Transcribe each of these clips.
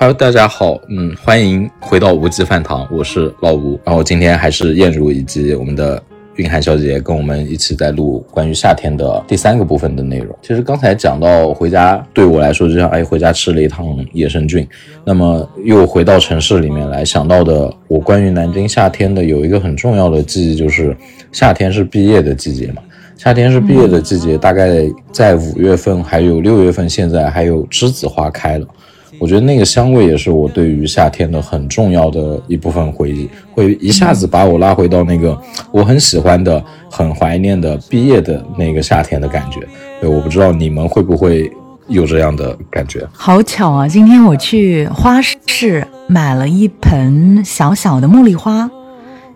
Hello，大家好，嗯，欢迎回到无极饭堂，我是老吴。然后今天还是燕如以及我们的蕴涵小姐姐跟我们一起在录关于夏天的第三个部分的内容。其实刚才讲到回家，对我来说就像哎，回家吃了一趟野生菌。那么又回到城市里面来，想到的我关于南京夏天的有一个很重要的记忆，就是夏天是毕业的季节嘛。夏天是毕业的季节，大概在五月份还有六月份，现在还有栀子花开了。我觉得那个香味也是我对于夏天的很重要的一部分回忆，会一下子把我拉回到那个我很喜欢的、很怀念的毕业的那个夏天的感觉。对，我不知道你们会不会有这样的感觉。好巧啊！今天我去花市买了一盆小小的茉莉花，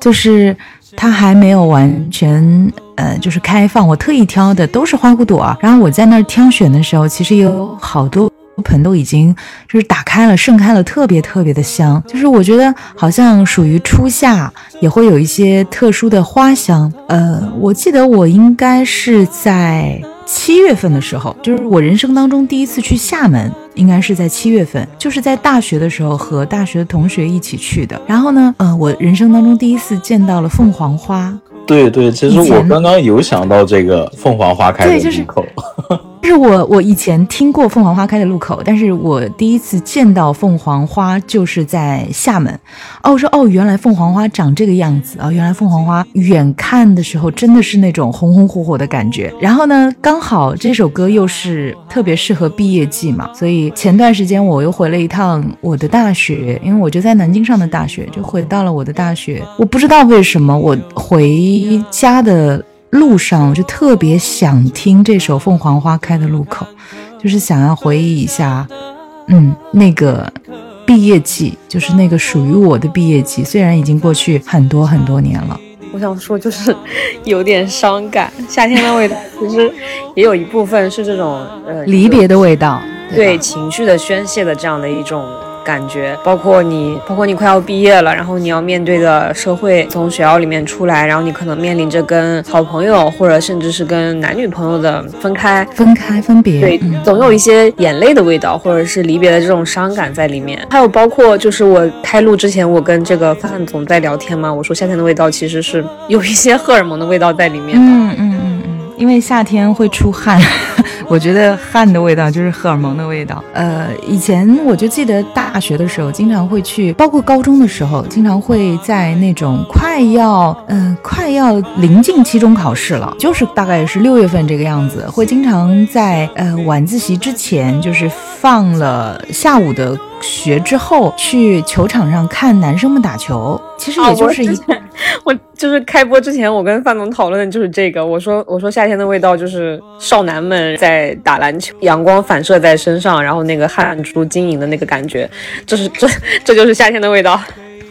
就是它还没有完全呃，就是开放。我特意挑的都是花骨朵，然后我在那儿挑选的时候，其实有好多。盆都已经就是打开了，盛开了，特别特别的香。就是我觉得好像属于初夏，也会有一些特殊的花香。呃，我记得我应该是在七月份的时候，就是我人生当中第一次去厦门，应该是在七月份，就是在大学的时候和大学的同学一起去的。然后呢，呃，我人生当中第一次见到了凤凰花。对对，其实我刚刚有想到这个凤凰花开的路口。是是我我以前听过凤凰花开的路口，但是我第一次见到凤凰花就是在厦门。哦，我说哦，原来凤凰花长这个样子啊！原来凤凰花远看的时候真的是那种红红火火的感觉。然后呢，刚好这首歌又是特别适合毕业季嘛，所以前段时间我又回了一趟我的大学，因为我就在南京上的大学，就回到了我的大学。我不知道为什么我回家的。路上我就特别想听这首《凤凰花开的路口》，就是想要回忆一下，嗯，那个毕业季，就是那个属于我的毕业季。虽然已经过去很多很多年了，我想说就是有点伤感。夏天的味道其实也有一部分是这种呃离别的味道，对情绪的宣泄的这样的一种。感觉包括你，包括你快要毕业了，然后你要面对的社会，从学校里面出来，然后你可能面临着跟好朋友，或者甚至是跟男女朋友的分开、分开、分别，对，总有一些眼泪的味道，或者是离别的这种伤感在里面。还有包括就是我开录之前，我跟这个范总在聊天嘛，我说夏天的味道其实是有一些荷尔蒙的味道在里面的，嗯嗯嗯嗯，因为夏天会出汗。我觉得汗的味道就是荷尔蒙的味道。呃，以前我就记得大学的时候，经常会去，包括高中的时候，经常会在那种快要，嗯，快要临近期中考试了，就是大概是六月份这个样子，会经常在呃晚自习之前，就是放了下午的。学之后去球场上看男生们打球，其实也就是一，我就是开播之前，我跟范总讨论的就是这个。我说我说夏天的味道就是少男们在打篮球，阳光反射在身上，然后那个汗珠晶莹的那个感觉，这是这这就是夏天的味道。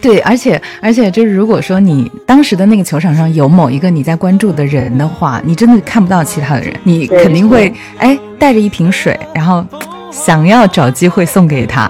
对，而且而且就是如果说你当时的那个球场上有某一个你在关注的人的话，你真的看不到其他的人，你肯定会哎带着一瓶水，然后。想要找机会送给他，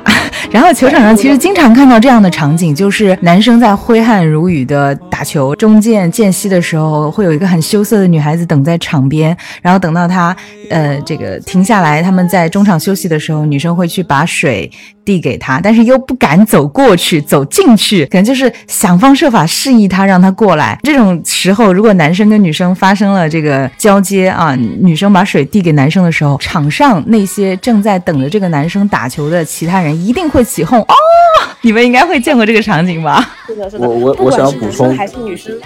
然后球场上其实经常看到这样的场景，就是男生在挥汗如雨的打球，中间间隙的时候，会有一个很羞涩的女孩子等在场边，然后等到他，呃，这个停下来，他们在中场休息的时候，女生会去把水。递给他，但是又不敢走过去，走进去，可能就是想方设法示意他，让他过来。这种时候，如果男生跟女生发生了这个交接啊，女生把水递给男生的时候，场上那些正在等着这个男生打球的其他人一定会起哄哦。你们应该会见过这个场景吧？是的，是的。我我我想补充，还是女生。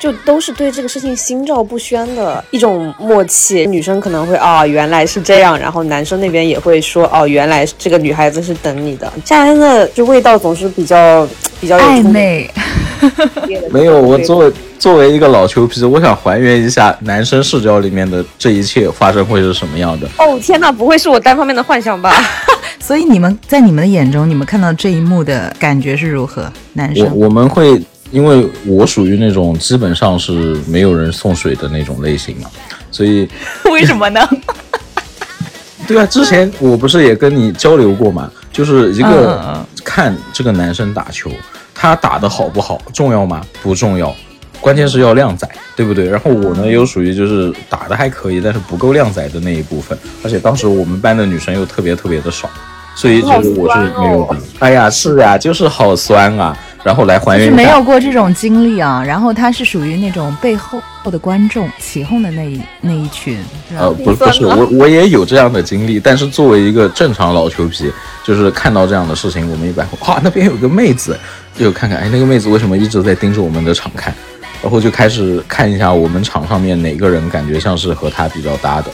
就都是对这个事情心照不宣的一种默契，女生可能会啊原来是这样，然后男生那边也会说哦原来这个女孩子是等你的。夏天的就味道总是比较比较暧昧。没有，我作为作为一个老球皮，我想还原一下男生视角里面的这一切发生会是什么样的。哦天哪，不会是我单方面的幻想吧？所以你们在你们的眼中，你们看到这一幕的感觉是如何？男生，我我们会。因为我属于那种基本上是没有人送水的那种类型嘛，所以 为什么呢？对啊，之前我不是也跟你交流过嘛，就是一个看这个男生打球，他打的好不好重要吗？不重要，关键是要靓仔，对不对？然后我呢又属于就是打的还可以，但是不够靓仔的那一部分，而且当时我们班的女生又特别特别的少。所以就是我是没有的。哎呀，是呀，就是好酸啊。然后来还原，是没有过这种经历啊。然后他是属于那种背后的观众起哄的那一那一群，呃，不不是我我也有这样的经历，但是作为一个正常老球皮，就是看到这样的事情，我们一般哇那边有个妹子，就看看哎那个妹子为什么一直在盯着我们的场看，然后就开始看一下我们场上面哪个人感觉像是和他比较搭的。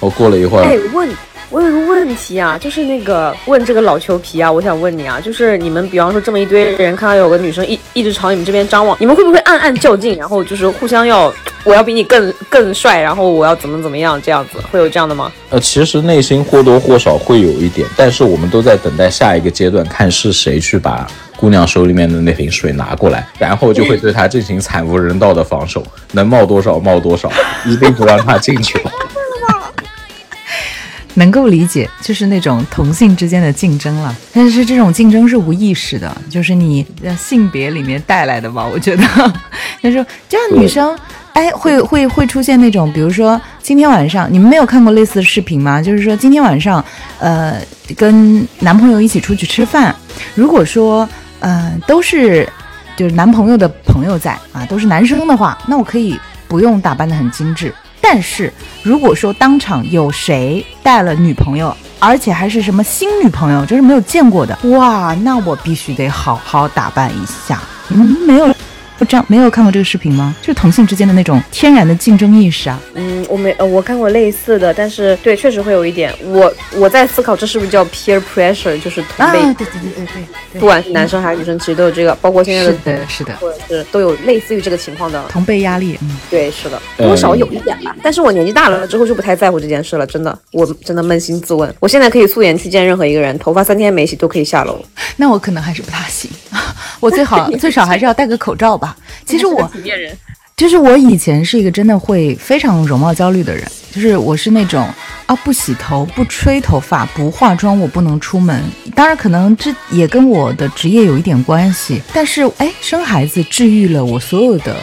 我过了一会儿，哎问。我有个问题啊，就是那个问这个老球皮啊，我想问你啊，就是你们比方说这么一堆人看到有个女生一一直朝你们这边张望，你们会不会暗暗较劲，然后就是互相要我要比你更更帅，然后我要怎么怎么样这样子，会有这样的吗？呃，其实内心或多或少会有一点，但是我们都在等待下一个阶段，看是谁去把姑娘手里面的那瓶水拿过来，然后就会对她进行惨无人道的防守，能冒多少冒多少，一定不让她进去。能够理解，就是那种同性之间的竞争了。但是这种竞争是无意识的，就是你的性别里面带来的吧？我觉得，就是这样女生，哎，会会会出现那种，比如说今天晚上，你们没有看过类似的视频吗？就是说今天晚上，呃，跟男朋友一起出去吃饭，如果说，嗯，都是就是男朋友的朋友在啊，都是男生的话，那我可以不用打扮的很精致。但是如果说当场有谁带了女朋友，而且还是什么新女朋友，就是没有见过的，哇，那我必须得好好打扮一下。嗯没有？不这样没有看过这个视频吗？就是同性之间的那种天然的竞争意识啊。嗯，我没呃，我看过类似的，但是对，确实会有一点。我我在思考这是不是叫 peer pressure，就是啊，对对对对对，不管是男生还是女生，其实都有这个，包括现在的，是的，是的，或者是都有类似于这个情况的同辈压力。嗯，对，是的，多少有一点吧。但是我年纪大了之后就不太在乎这件事了，真的，我真的扪心自问，我现在可以素颜去见任何一个人，头发三天没洗都可以下楼。那我可能还是不大行，我最好最少还是要戴个口罩吧。其实我，就是我以前是一个真的会非常容貌焦虑的人，就是我是那种啊不洗头、不吹头发、不化妆，我不能出门。当然，可能这也跟我的职业有一点关系。但是，哎，生孩子治愈了我所有的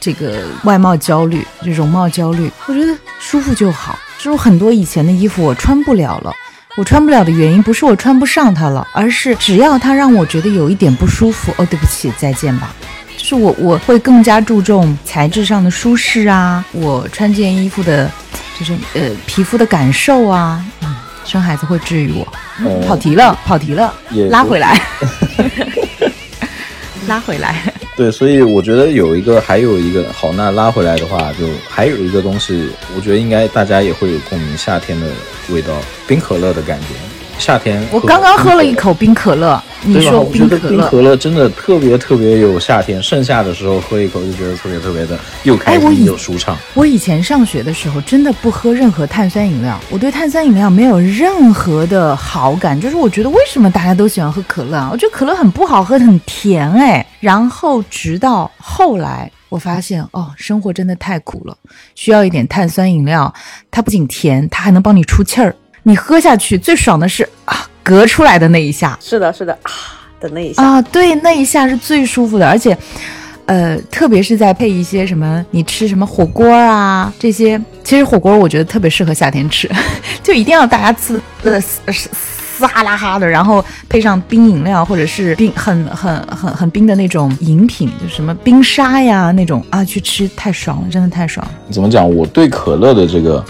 这个外貌焦虑、就容貌焦虑。我觉得舒服就好。就是很多以前的衣服我穿不了了，我穿不了的原因不是我穿不上它了，而是只要它让我觉得有一点不舒服，哦，对不起，再见吧。就是我我会更加注重材质上的舒适啊，我穿件衣服的，就是呃皮肤的感受啊，嗯，生孩子会治愈我。跑题了，跑题了，拉回来，拉回来。对，所以我觉得有一个，还有一个好，那拉回来的话，就还有一个东西，我觉得应该大家也会有共鸣，夏天的味道，冰可乐的感觉。夏天，我刚刚喝了一口冰可乐。你说冰可乐，冰可乐真的特别特别有夏天，盛夏的时候喝一口就觉得特别特别的又开心又舒畅。我以前上学的时候真的不喝任何碳酸饮料，我对碳酸饮料没有任何的好感，就是我觉得为什么大家都喜欢喝可乐啊？我觉得可乐很不好喝，很甜哎。然后直到后来我发现，哦，生活真的太苦了，需要一点碳酸饮料，它不仅甜，它还能帮你出气儿。你喝下去最爽的是啊，隔出来的那一下，是的，是的啊的那一下啊，对，那一下是最舒服的，而且，呃，特别是在配一些什么，你吃什么火锅啊这些，其实火锅我觉得特别适合夏天吃，就一定要大家吃的嘶嘶哈啦哈的，然后配上冰饮料或者是冰很很很很冰的那种饮品，就什么冰沙呀那种啊，去吃太爽了，真的太爽。怎么讲？我对可乐的这个。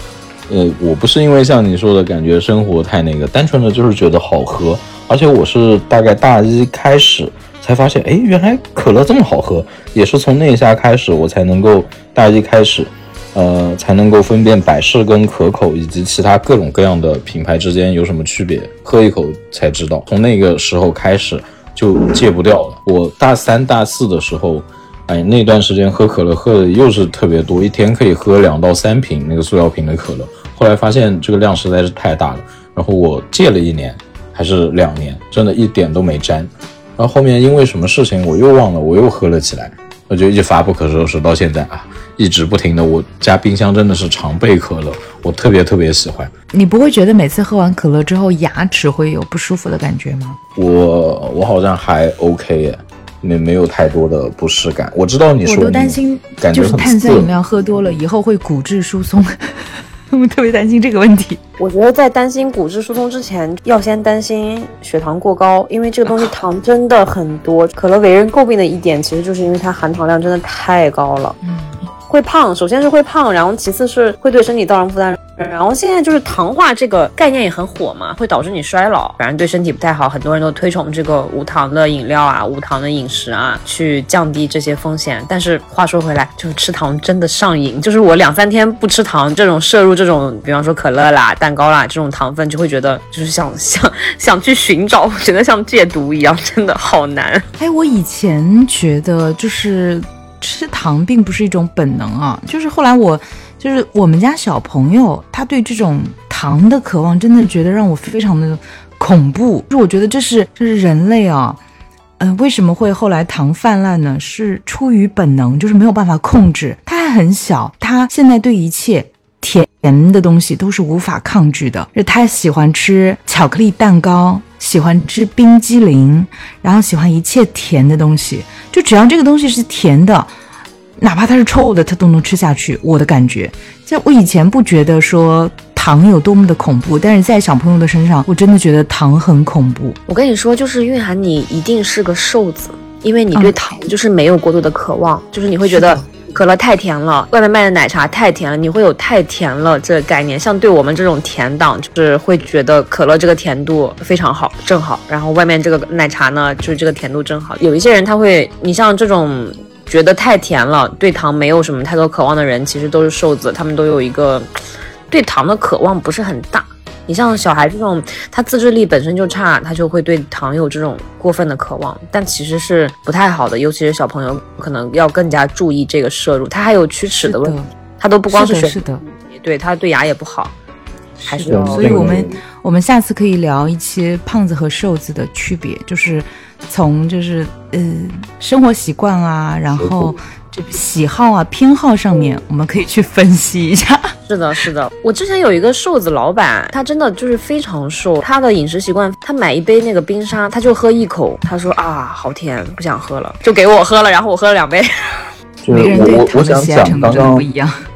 呃，我不是因为像你说的感觉生活太那个，单纯的就是觉得好喝，而且我是大概大一开始才发现，哎，原来可乐这么好喝，也是从那一下开始，我才能够大一开始，呃，才能够分辨百事跟可口以及其他各种各样的品牌之间有什么区别，喝一口才知道。从那个时候开始就戒不掉了。我大三大四的时候。哎，那段时间喝可乐喝的又是特别多，一天可以喝两到三瓶那个塑料瓶的可乐。后来发现这个量实在是太大了，然后我戒了一年还是两年，真的一点都没沾。然后后面因为什么事情我又忘了，我又喝了起来，我就一发不可收拾，到现在啊，一直不停的。我家冰箱真的是常备可乐，我特别特别喜欢。你不会觉得每次喝完可乐之后牙齿会有不舒服的感觉吗？我我好像还 OK 耶。没没有太多的不适感，我知道你说，我都担心，就是碳酸饮料喝多了以后会骨质疏松。我 们特别担心这个问题。我觉得在担心骨质疏松之前，要先担心血糖过高，因为这个东西 糖真的很多。可乐为人诟病的一点，其实就是因为它含糖量真的太高了。嗯。会胖，首先是会胖，然后其次是会对身体造成负担，然后现在就是糖化这个概念也很火嘛，会导致你衰老，反正对身体不太好，很多人都推崇这个无糖的饮料啊、无糖的饮食啊，去降低这些风险。但是话说回来，就是吃糖真的上瘾，就是我两三天不吃糖，这种摄入这种，比方说可乐啦、蛋糕啦这种糖分，就会觉得就是想 想想去寻找，觉得像戒毒一样，真的好难。哎，我以前觉得就是。吃糖并不是一种本能啊，就是后来我，就是我们家小朋友，他对这种糖的渴望，真的觉得让我非常的恐怖。就我觉得这是这是人类啊，嗯，为什么会后来糖泛滥呢？是出于本能，就是没有办法控制。他还很小，他现在对一切甜的东西都是无法抗拒的。就他喜欢吃巧克力蛋糕，喜欢吃冰激凌，然后喜欢一切甜的东西。就只要这个东西是甜的，哪怕它是臭的，他都能吃下去。我的感觉，就我以前不觉得说糖有多么的恐怖，但是在小朋友的身上，我真的觉得糖很恐怖。我跟你说，就是蕴含你一定是个瘦子，因为你对糖就是没有过多的渴望，就是你会觉得。可乐太甜了，外面卖的奶茶太甜了，你会有太甜了这个概念。像对我们这种甜党，就是会觉得可乐这个甜度非常好，正好。然后外面这个奶茶呢，就是这个甜度正好。有一些人他会，你像这种觉得太甜了，对糖没有什么太多渴望的人，其实都是瘦子，他们都有一个对糖的渴望不是很大。你像小孩这种，他自制力本身就差，他就会对糖有这种过分的渴望，但其实是不太好的。尤其是小朋友，可能要更加注意这个摄入。他还有龋齿的问题，他都不光是是的，对他对牙也不好。还是所以我们我们下次可以聊一些胖子和瘦子的区别，就是从就是呃生活习惯啊，然后。这喜好啊、偏好上面，我们可以去分析一下。是的，是的。我之前有一个瘦子老板，他真的就是非常瘦。他的饮食习惯，他买一杯那个冰沙，他就喝一口，他说啊，好甜，不想喝了，就给我喝了。然后我喝了两杯。就是我我我想讲刚刚。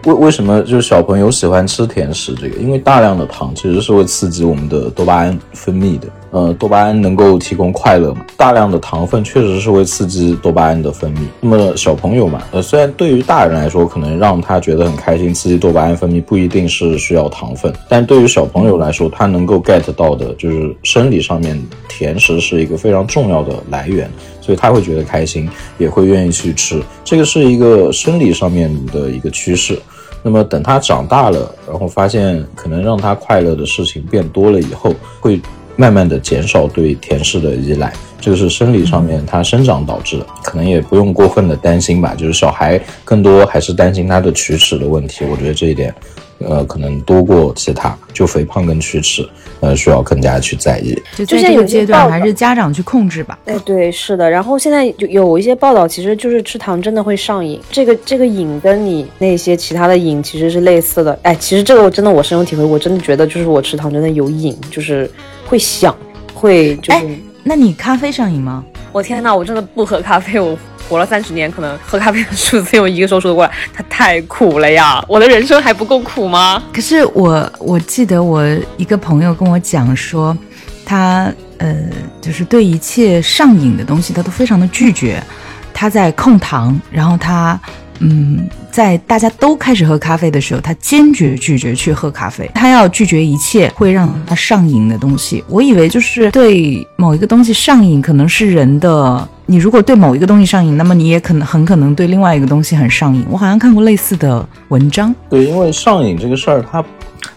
为为什么就是小朋友喜欢吃甜食？这个因为大量的糖其实是会刺激我们的多巴胺分泌的。呃，多巴胺能够提供快乐嘛？大量的糖分确实是会刺激多巴胺的分泌。那么小朋友嘛，呃，虽然对于大人来说，可能让他觉得很开心，刺激多巴胺分泌不一定是需要糖分，但对于小朋友来说，他能够 get 到的就是生理上面甜食是一个非常重要的来源，所以他会觉得开心，也会愿意去吃。这个是一个生理上面的一个趋势。那么等他长大了，然后发现可能让他快乐的事情变多了以后，会。慢慢的减少对甜食的依赖，这个是生理上面他生长导致的，可能也不用过分的担心吧。就是小孩更多还是担心他的龋齿的问题，我觉得这一点，呃，可能多过其他。就肥胖跟龋齿，呃，需要更加去在意。就在这个阶段，还是家长去控制吧。哎，对，是的。然后现在就有一些报道，其实就是吃糖真的会上瘾。这个这个瘾跟你那些其他的瘾其实是类似的。哎，其实这个我真的我深有体会，我真的觉得就是我吃糖真的有瘾，就是。会想，会就是。那你咖啡上瘾吗？我天哪，我真的不喝咖啡。我活了三十年，可能喝咖啡的数字用一个手数得过来。它太苦了呀！我的人生还不够苦吗？可是我我记得我一个朋友跟我讲说，他呃，就是对一切上瘾的东西，他都非常的拒绝。他在控糖，然后他。嗯，在大家都开始喝咖啡的时候，他坚决拒绝去喝咖啡。他要拒绝一切会让他上瘾的东西。我以为就是对某一个东西上瘾，可能是人的。你如果对某一个东西上瘾，那么你也可能很可能对另外一个东西很上瘾。我好像看过类似的文章。对，因为上瘾这个事儿，它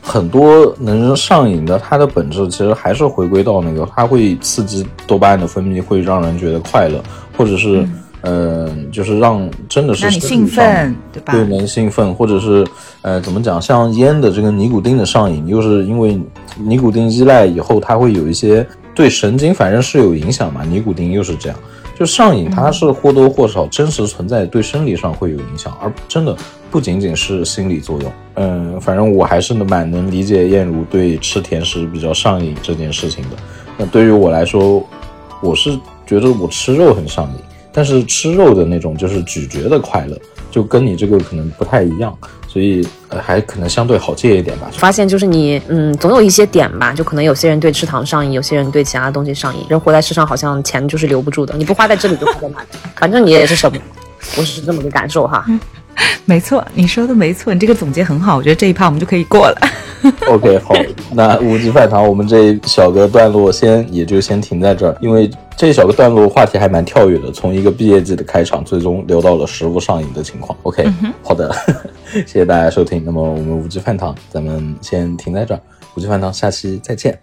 很多能上瘾的，它的本质其实还是回归到那个，它会刺激多巴胺的分泌，会让人觉得快乐，或者是。嗯，就是让真的是让你兴奋，对吧？对，能兴奋，或者是呃，怎么讲？像烟的这个尼古丁的上瘾，又是因为尼古丁依赖以后，它会有一些对神经反正是有影响嘛。尼古丁又是这样，就上瘾，它是或多或少真实存在，对生理上会有影响，而真的不仅仅是心理作用。嗯，反正我还是蛮能理解燕如对吃甜食比较上瘾这件事情的。那对于我来说，我是觉得我吃肉很上瘾。但是吃肉的那种就是咀嚼的快乐，就跟你这个可能不太一样，所所以呃还可能相对好戒一点吧。发现就是你，嗯，总有一些点吧，就可能有些人对吃糖上瘾，有些人对其他东西上瘾。人活在世上，好像钱就是留不住的，你不花在这里就花在那里，反正你也是舍不得。我是这么个感受哈。没错，你说的没错，你这个总结很好，我觉得这一趴我们就可以过了。OK，好，那五级饭堂我们这一小个段落先也就先停在这儿，因为这一小个段落话题还蛮跳跃的，从一个毕业季的开场，最终流到了食物上瘾的情况。OK，、好的，谢谢大家收听。那么我们五级饭堂咱们先停在这儿，五级饭堂下期再见。